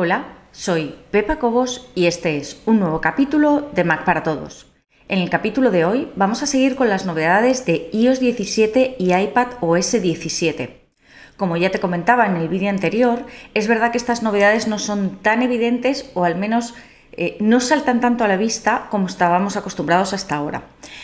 Hola, soy Pepa Cobos y este es un nuevo capítulo de Mac para Todos. En el capítulo de hoy vamos a seguir con las novedades de iOS 17 y iPad OS 17. Como ya te comentaba en el vídeo anterior, es verdad que estas novedades no son tan evidentes o al menos eh, no saltan tanto a la vista como estábamos acostumbrados hasta ahora.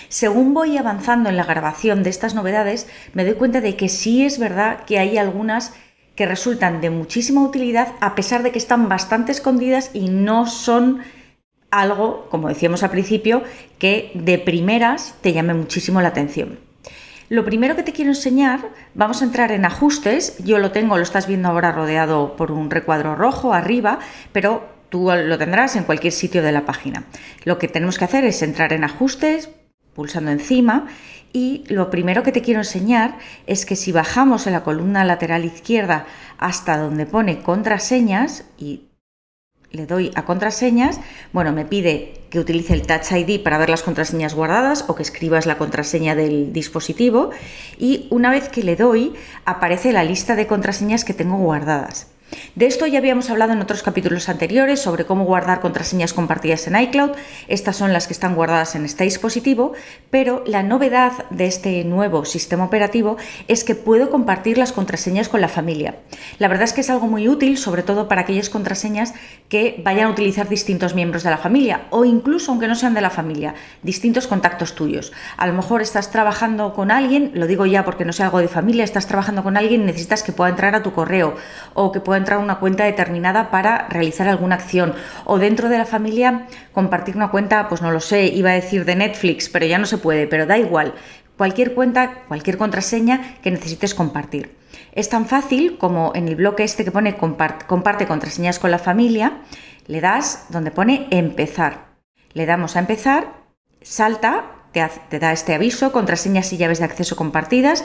Según voy avanzando en la grabación de estas novedades, me doy cuenta de que sí es verdad que hay algunas que resultan de muchísima utilidad a pesar de que están bastante escondidas y no son algo, como decíamos al principio, que de primeras te llame muchísimo la atención. Lo primero que te quiero enseñar, vamos a entrar en ajustes, yo lo tengo, lo estás viendo ahora rodeado por un recuadro rojo arriba, pero tú lo tendrás en cualquier sitio de la página. Lo que tenemos que hacer es entrar en ajustes, pulsando encima y lo primero que te quiero enseñar es que si bajamos en la columna lateral izquierda hasta donde pone contraseñas y le doy a contraseñas, bueno, me pide que utilice el Touch ID para ver las contraseñas guardadas o que escribas la contraseña del dispositivo y una vez que le doy aparece la lista de contraseñas que tengo guardadas. De esto ya habíamos hablado en otros capítulos anteriores sobre cómo guardar contraseñas compartidas en iCloud. Estas son las que están guardadas en este dispositivo, pero la novedad de este nuevo sistema operativo es que puedo compartir las contraseñas con la familia. La verdad es que es algo muy útil, sobre todo para aquellas contraseñas que vayan a utilizar distintos miembros de la familia o incluso aunque no sean de la familia, distintos contactos tuyos. A lo mejor estás trabajando con alguien, lo digo ya porque no sea algo de familia, estás trabajando con alguien y necesitas que pueda entrar a tu correo o que pueda una cuenta determinada para realizar alguna acción o dentro de la familia compartir una cuenta, pues no lo sé, iba a decir de Netflix, pero ya no se puede, pero da igual, cualquier cuenta, cualquier contraseña que necesites compartir. Es tan fácil como en el bloque este que pone comparte contraseñas con la familia, le das donde pone empezar. Le damos a empezar, salta, te da este aviso, contraseñas y llaves de acceso compartidas,